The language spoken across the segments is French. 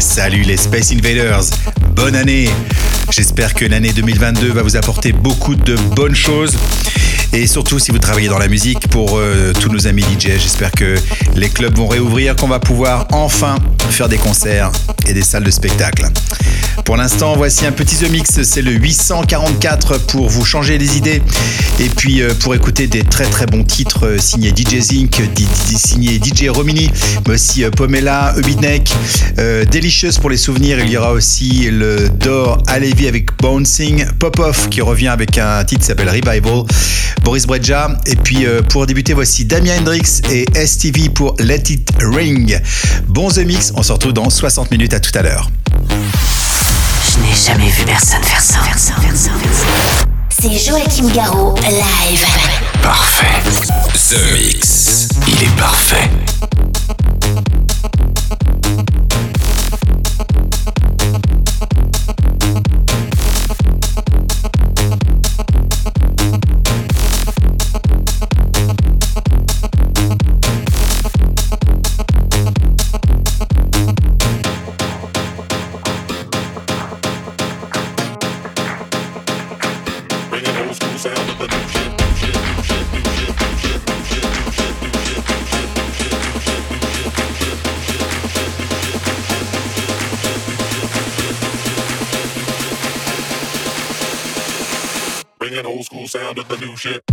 Salut les Space Invaders, bonne année J'espère que l'année 2022 va vous apporter beaucoup de bonnes choses. Et surtout si vous travaillez dans la musique, pour euh, tous nos amis DJ, j'espère que les clubs vont réouvrir, qu'on va pouvoir enfin faire des concerts et des salles de spectacle. Pour l'instant, voici un petit The Mix, c'est le 844 pour vous changer les idées et puis euh, pour écouter des très très bons titres euh, signés DJ Zinc, signés DJ Romini, mais aussi Pomela, Ubitnek, euh, Delicious pour les souvenirs, il y aura aussi le Dor Alevi avec Bouncing, Pop-Off qui revient avec un titre qui s'appelle Revival, Boris Breja et puis euh, pour débuter voici Damien Hendrix et STV pour Let It Ring. Bon The Mix, on se retrouve dans 60 minutes, à tout à l'heure. Je n'ai jamais vu personne faire ça. C'est Joachim Garraud, live. Parfait. The Mix. Il est parfait. Sound to the new shit.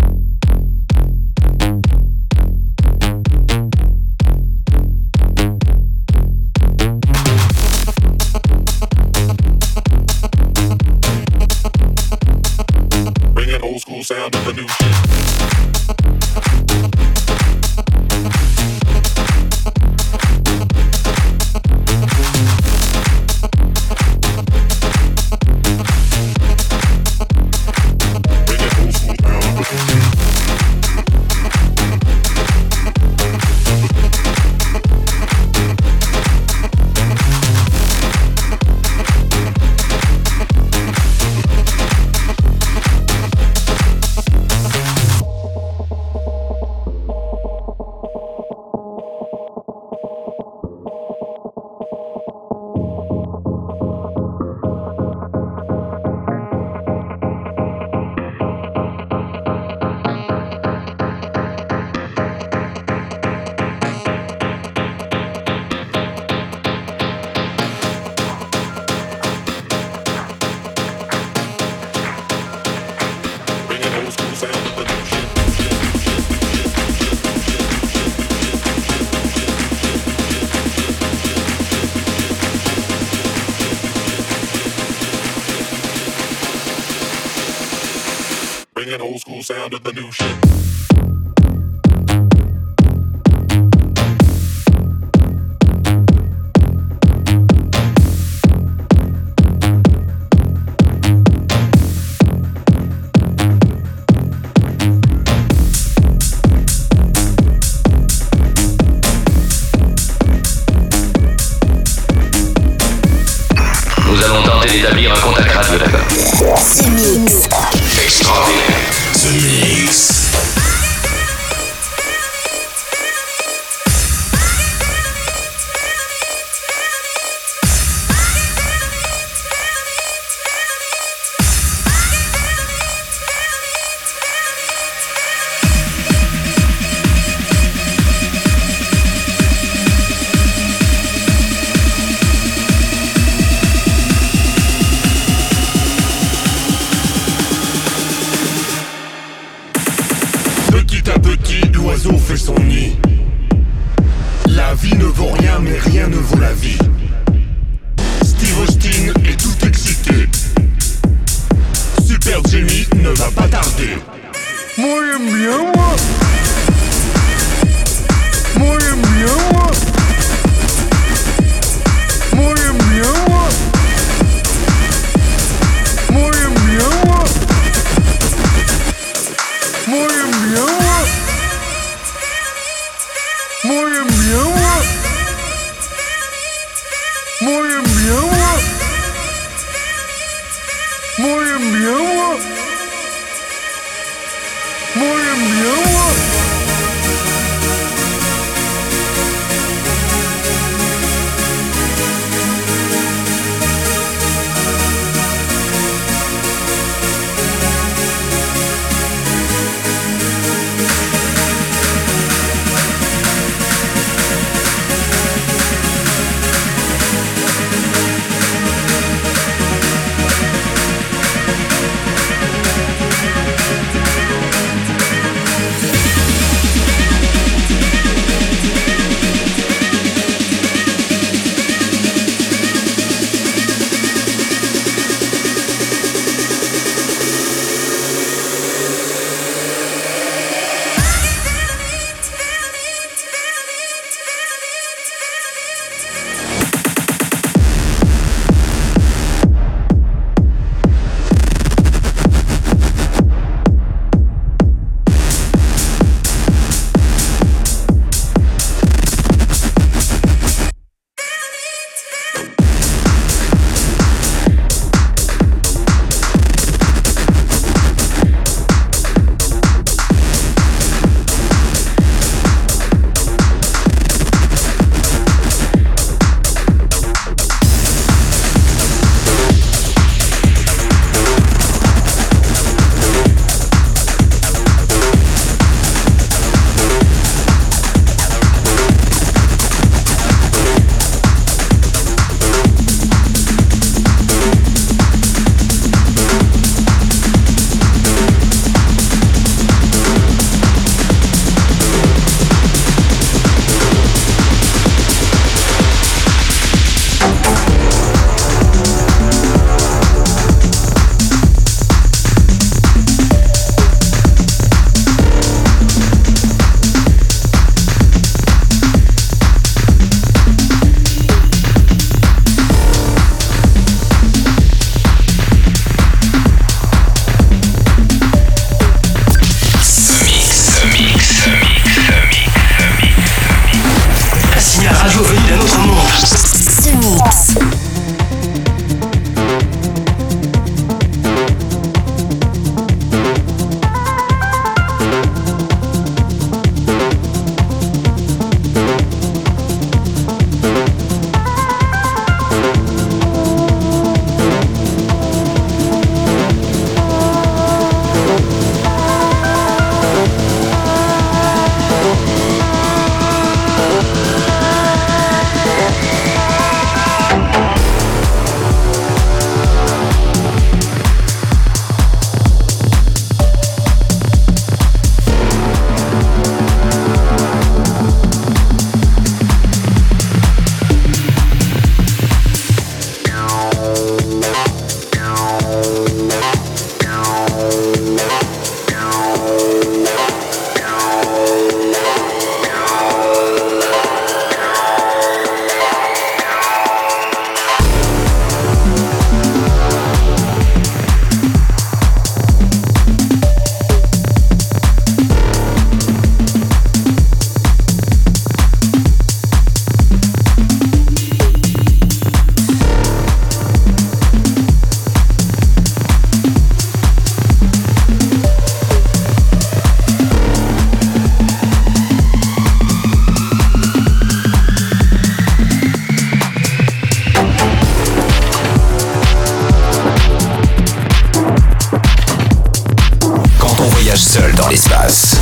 seul dans l'espace.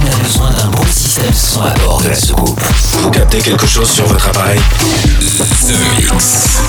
On a besoin d'un bon système son à bord de la soucoupe. Vous captez quelque chose sur votre appareil? The Mix.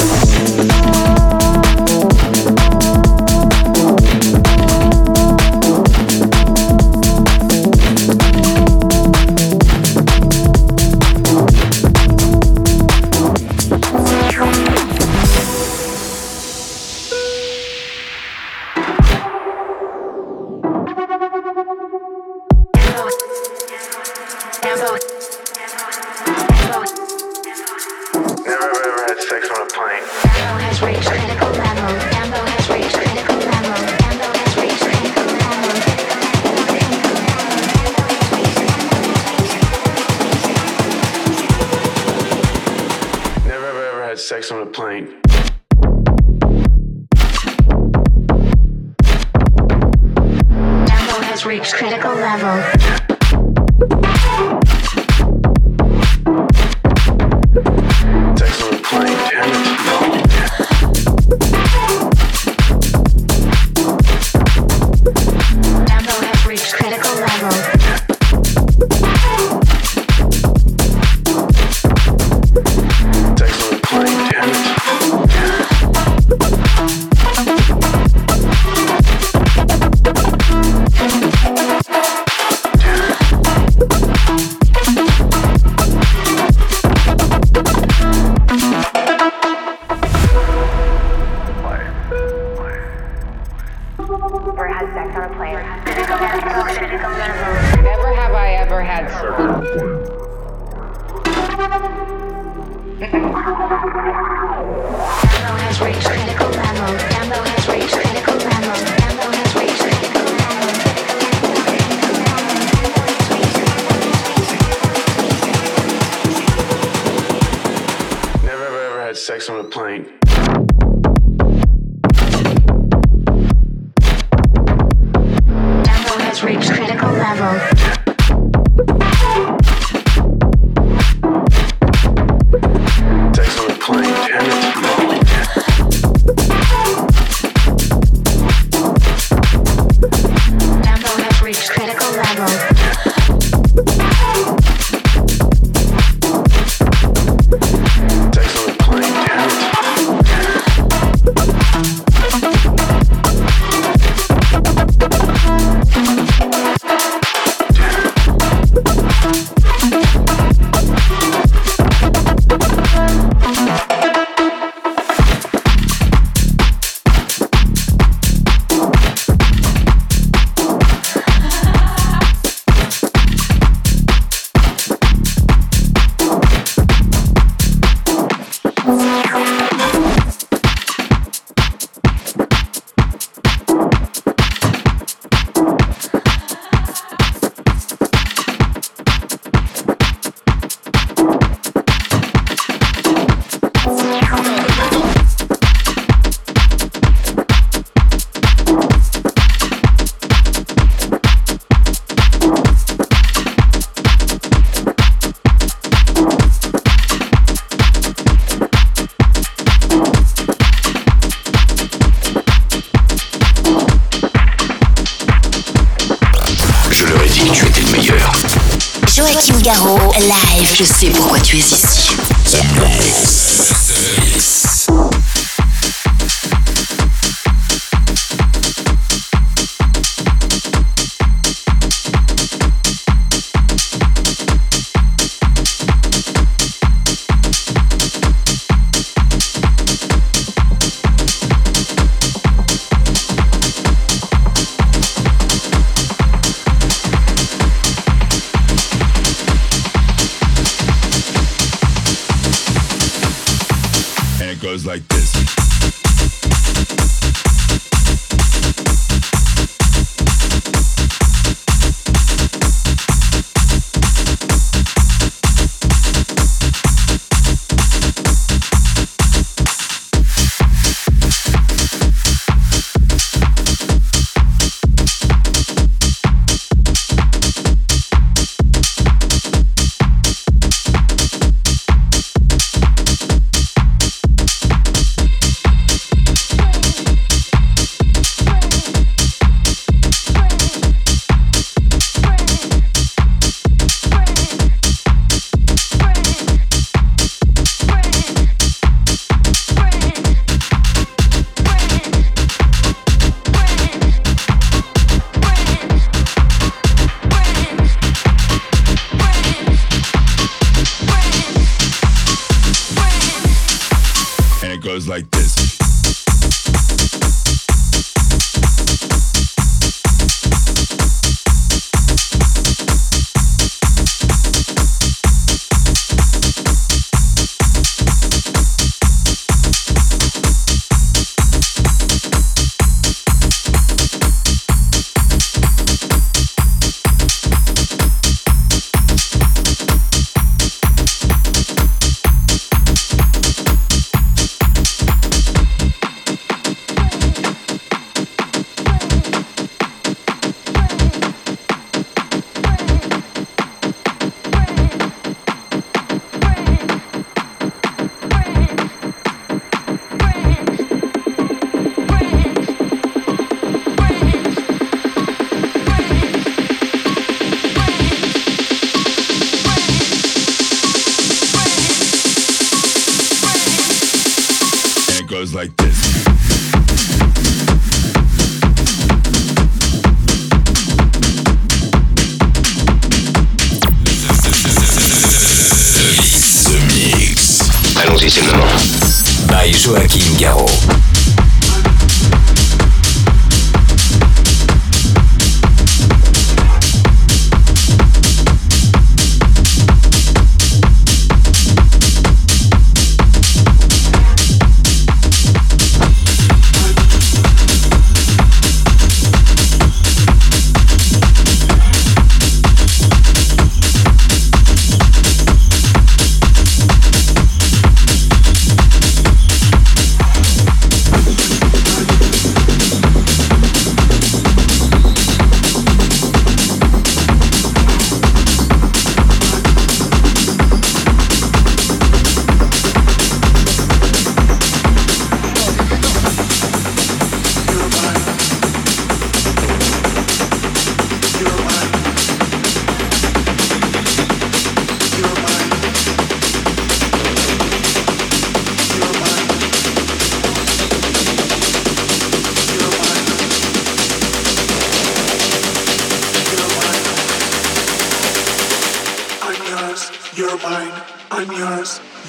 Live. Je sais pourquoi tu es ici.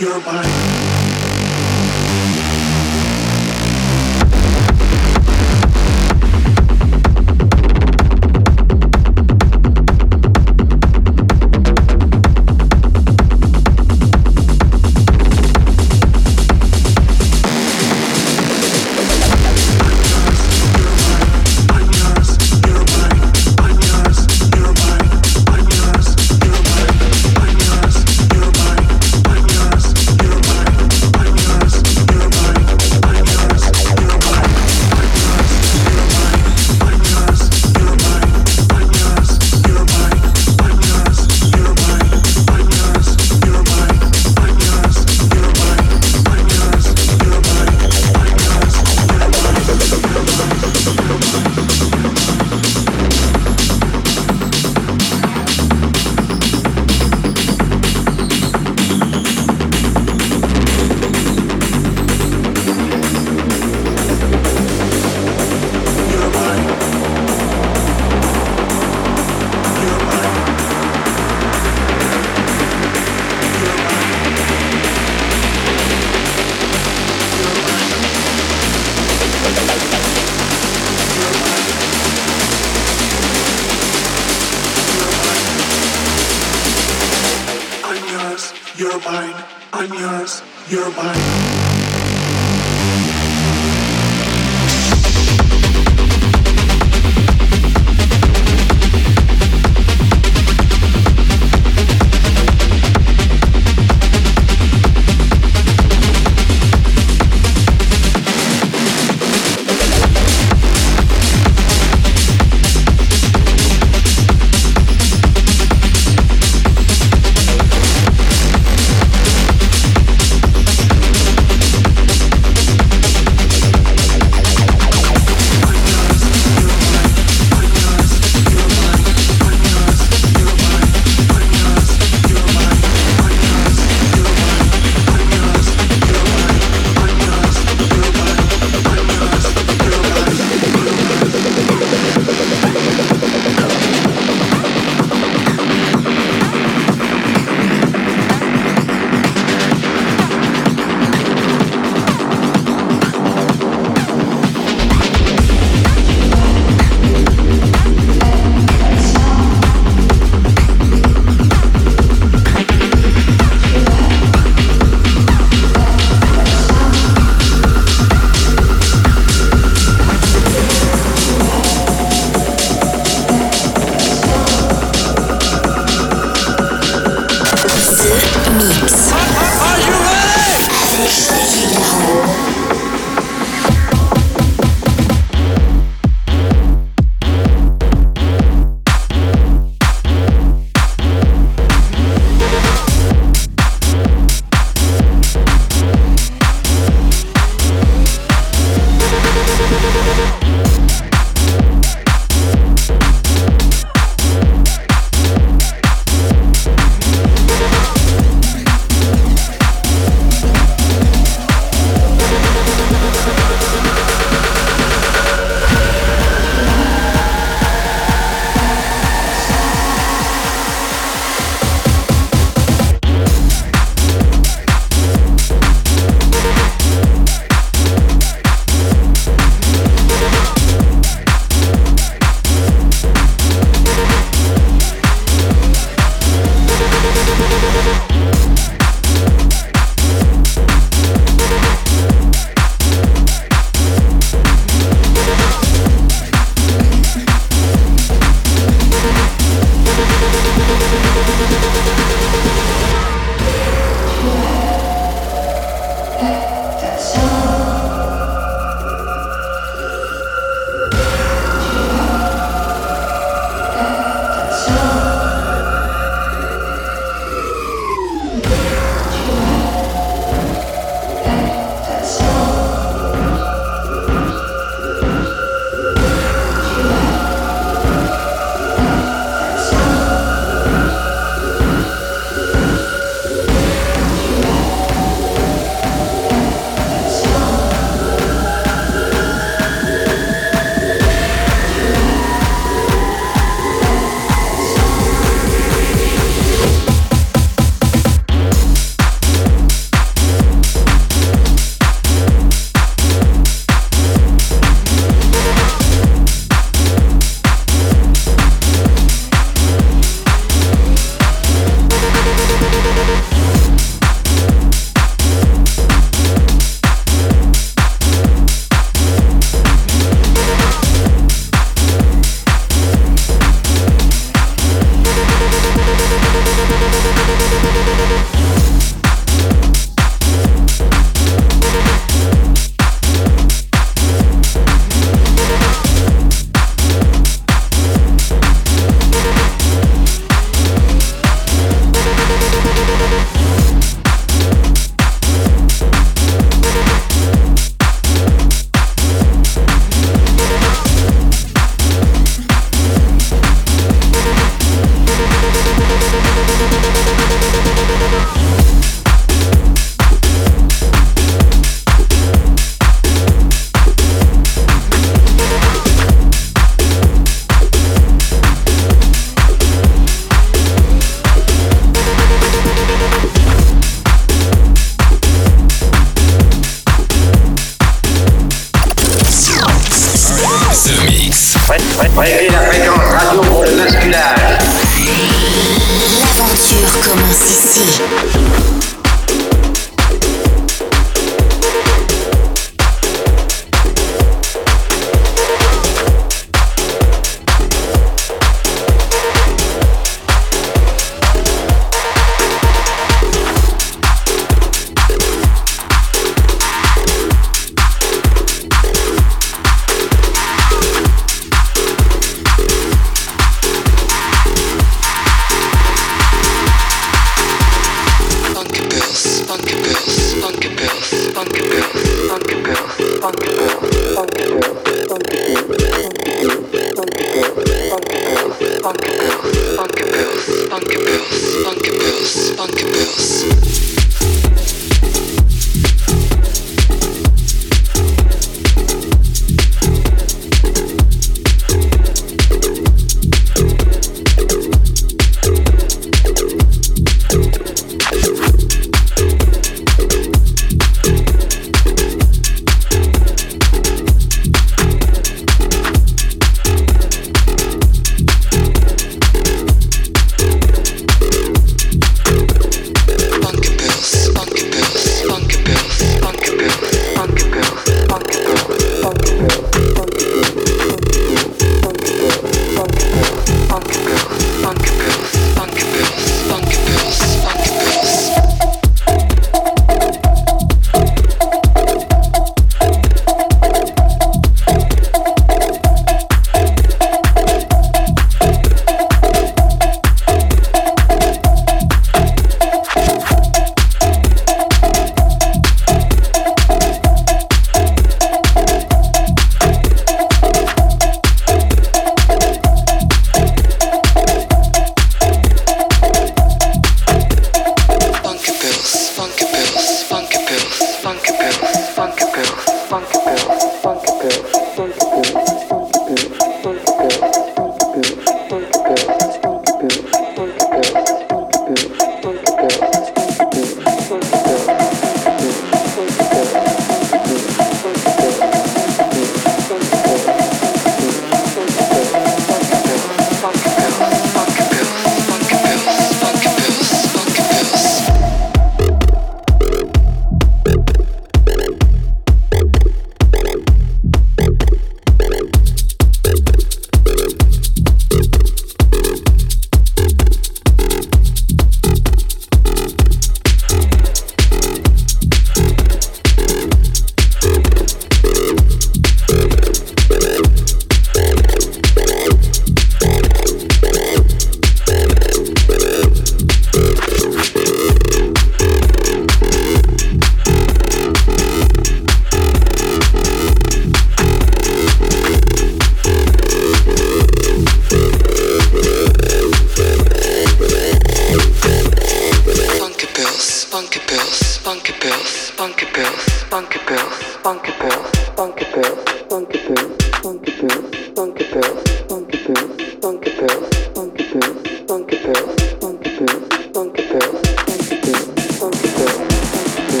your mind. Bunker Bills, Bunker Bills, Bunker Bills, Bunker Bills, Funky Bills.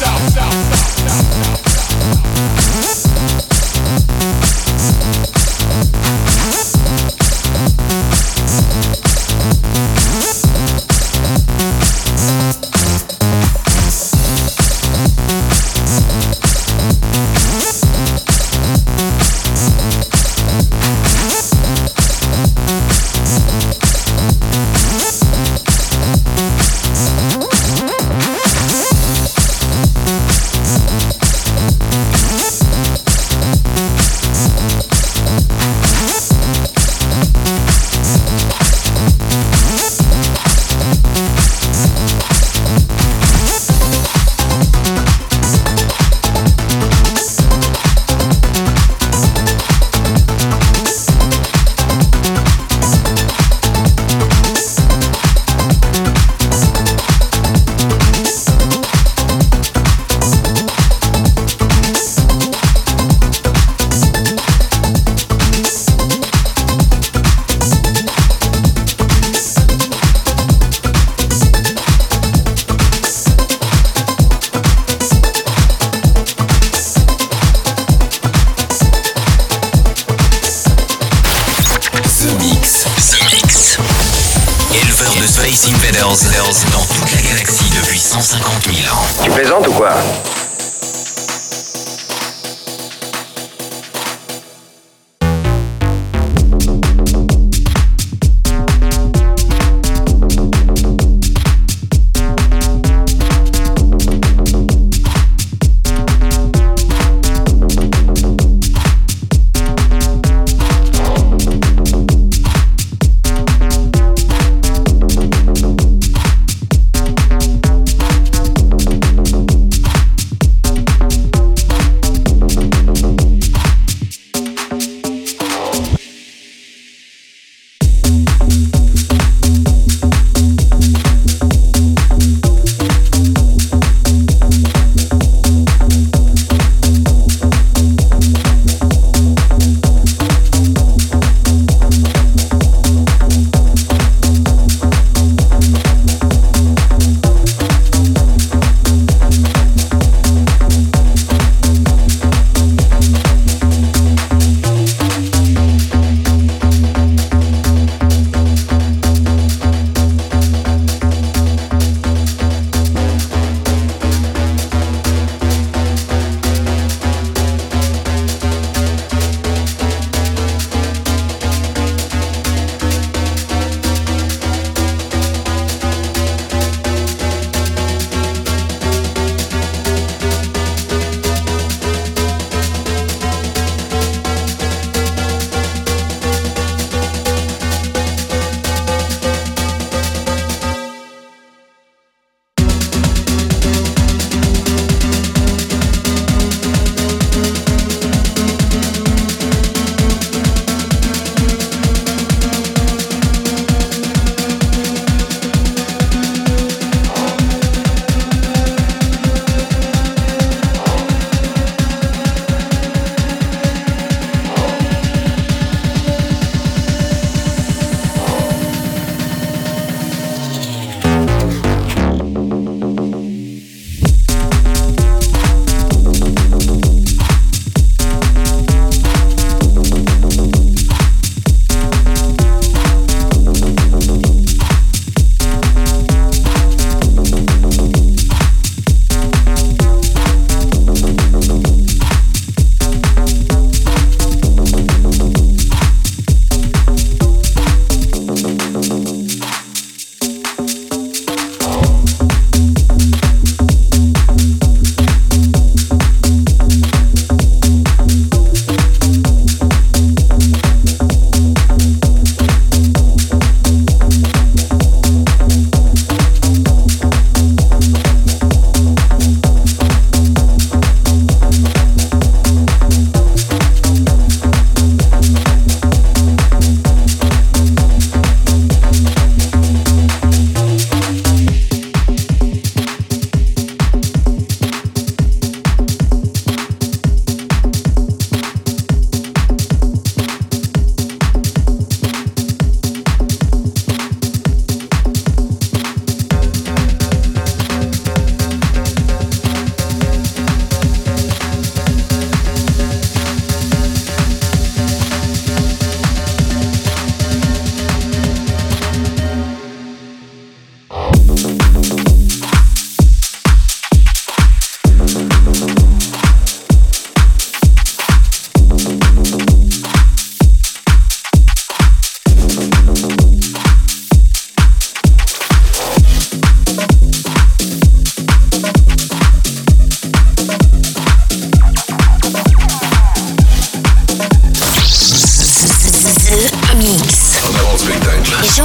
south, south, south, south, south, south.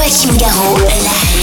Joachim Garraud,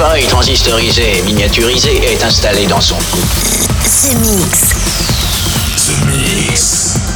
Un appareil transistorisé et miniaturisé est installé dans son cou. The Mix. The Mix.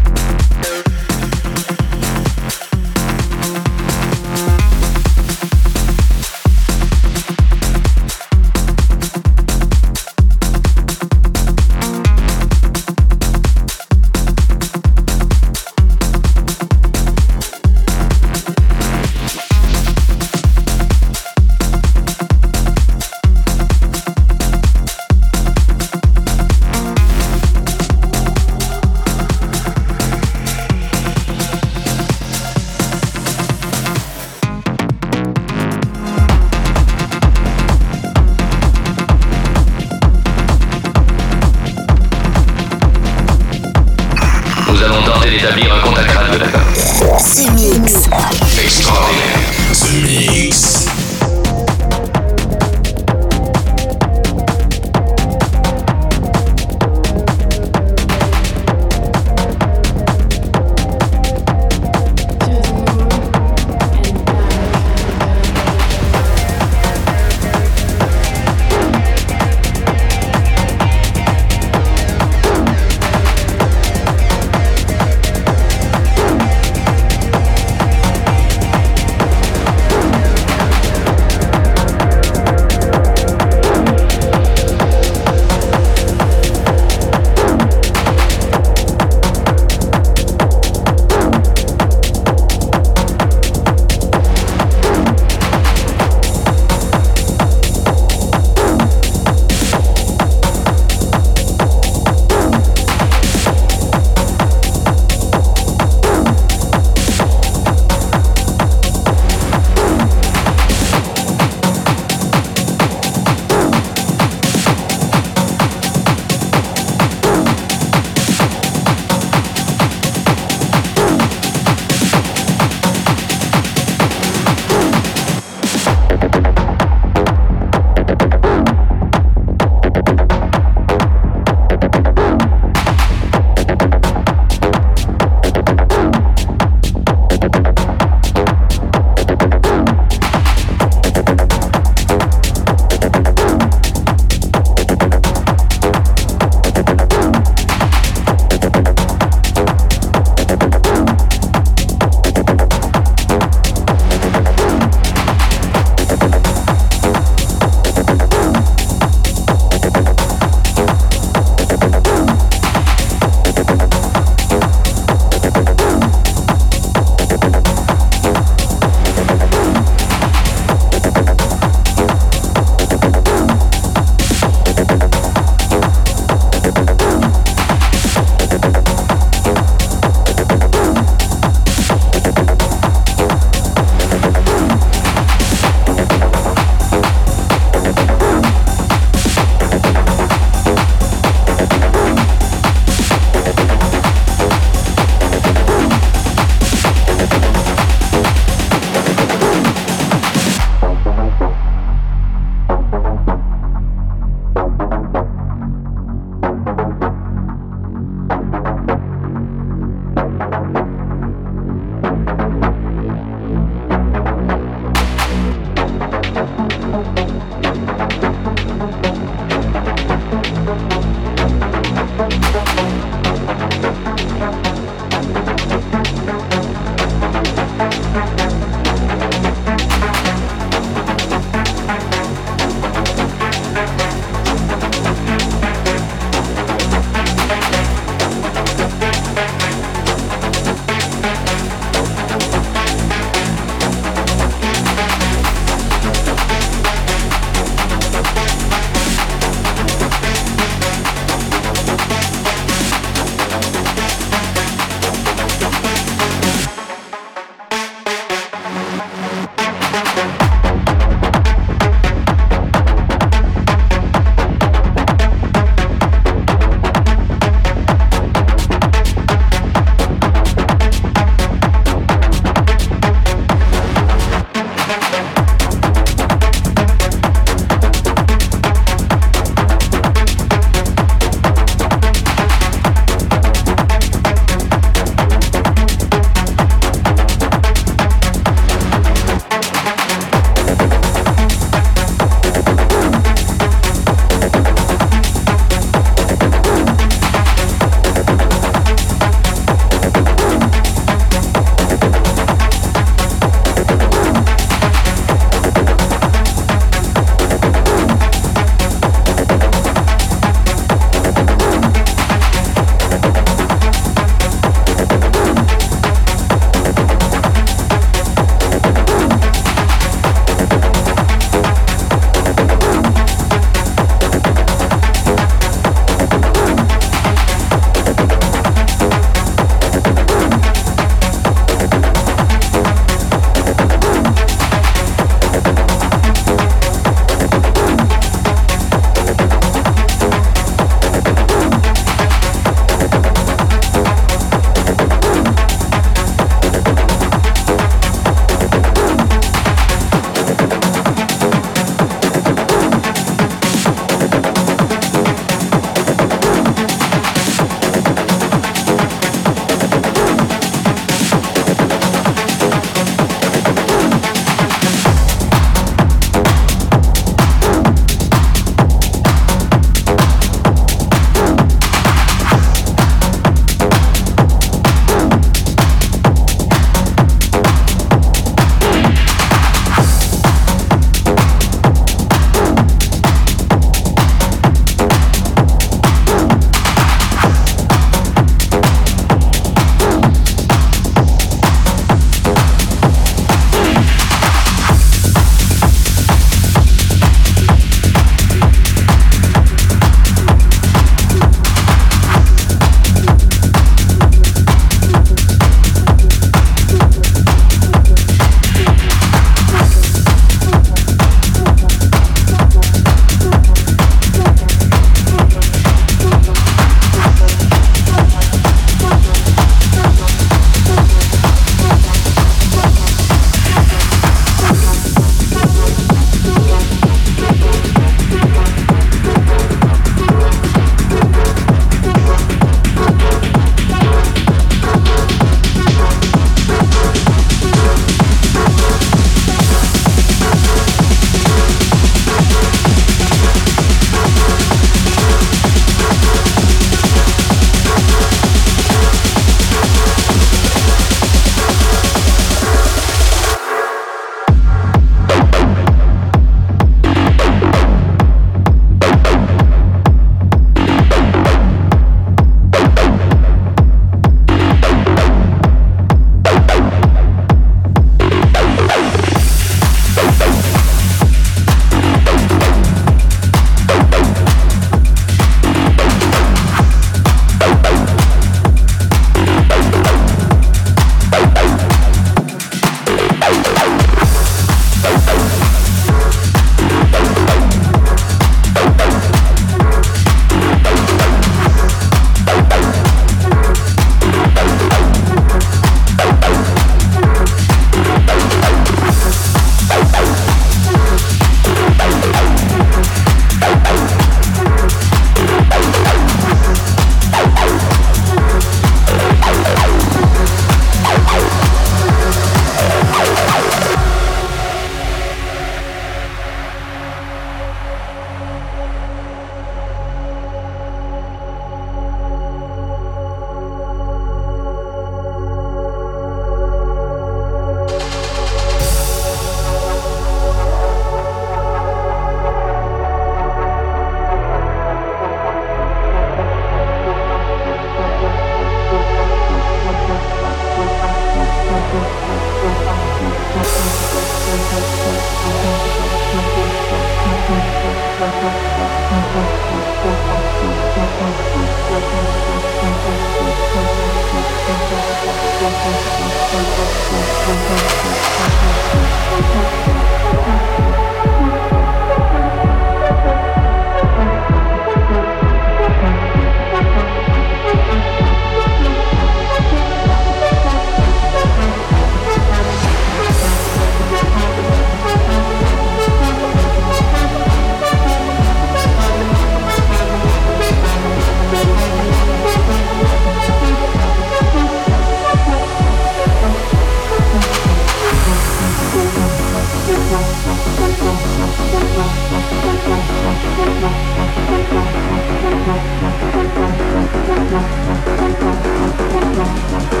なななな。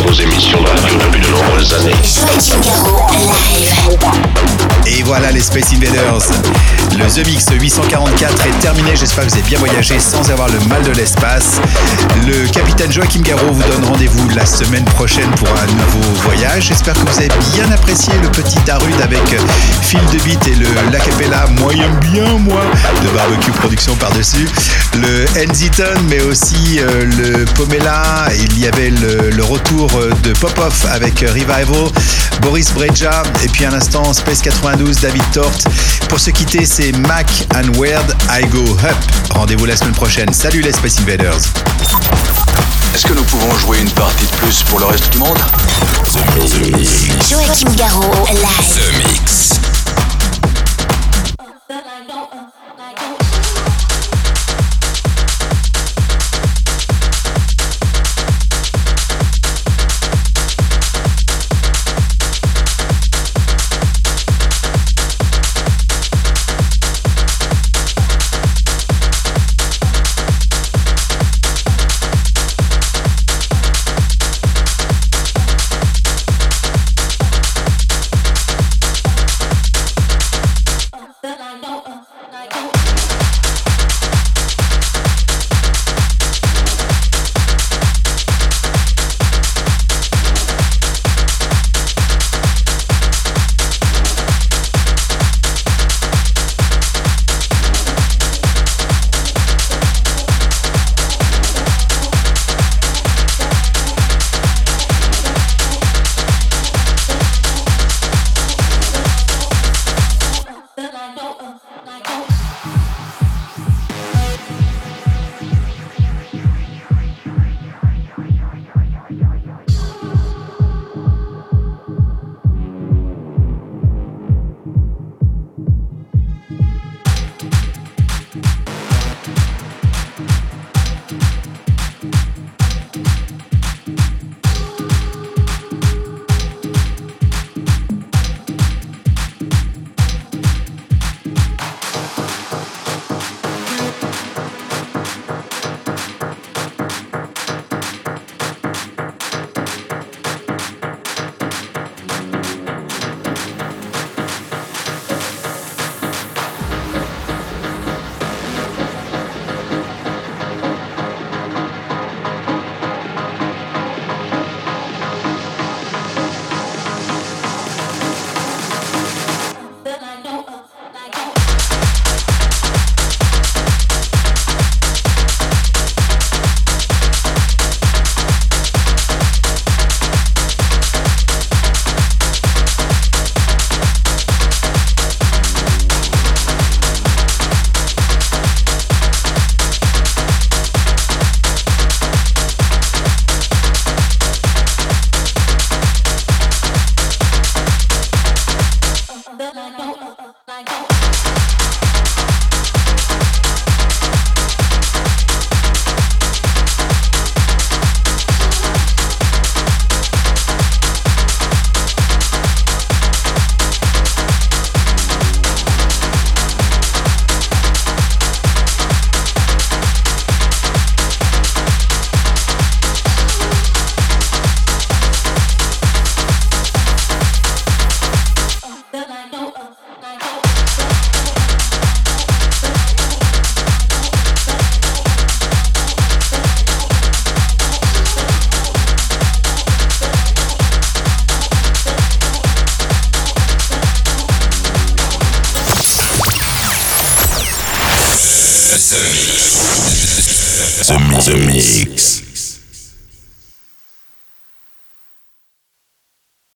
D'écoute captent vos émissions de radio depuis de nombreuses années. Joachim Garraud, live. Et voilà les Space Invaders. Le The Mix 844 est terminé. J'espère que vous avez bien voyagé sans avoir le mal de l'espace. Le capitaine Joachim Garraud vous donne rendez-vous la semaine prochaine pour un nouveau voyage. J'espère que vous avez bien apprécié le petit Arude avec Phil de Beat et le Lacapella moyen bien moi de Barbecue Production par-dessus. Le Enziton mais aussi euh, le Pomela. Il y avait le, le retour de Pop-Off avec Revival, Boris Breja et puis un instant Space 92, David Tort. Pour se quitter, c'est Mac and Weird I Go Up. Rendez-vous la semaine prochaine. Salut les Space Invaders. Est-ce que nous pouvons jouer une partie de plus pour le reste du monde? Joachim Garraud, live. The Mix. The Mix.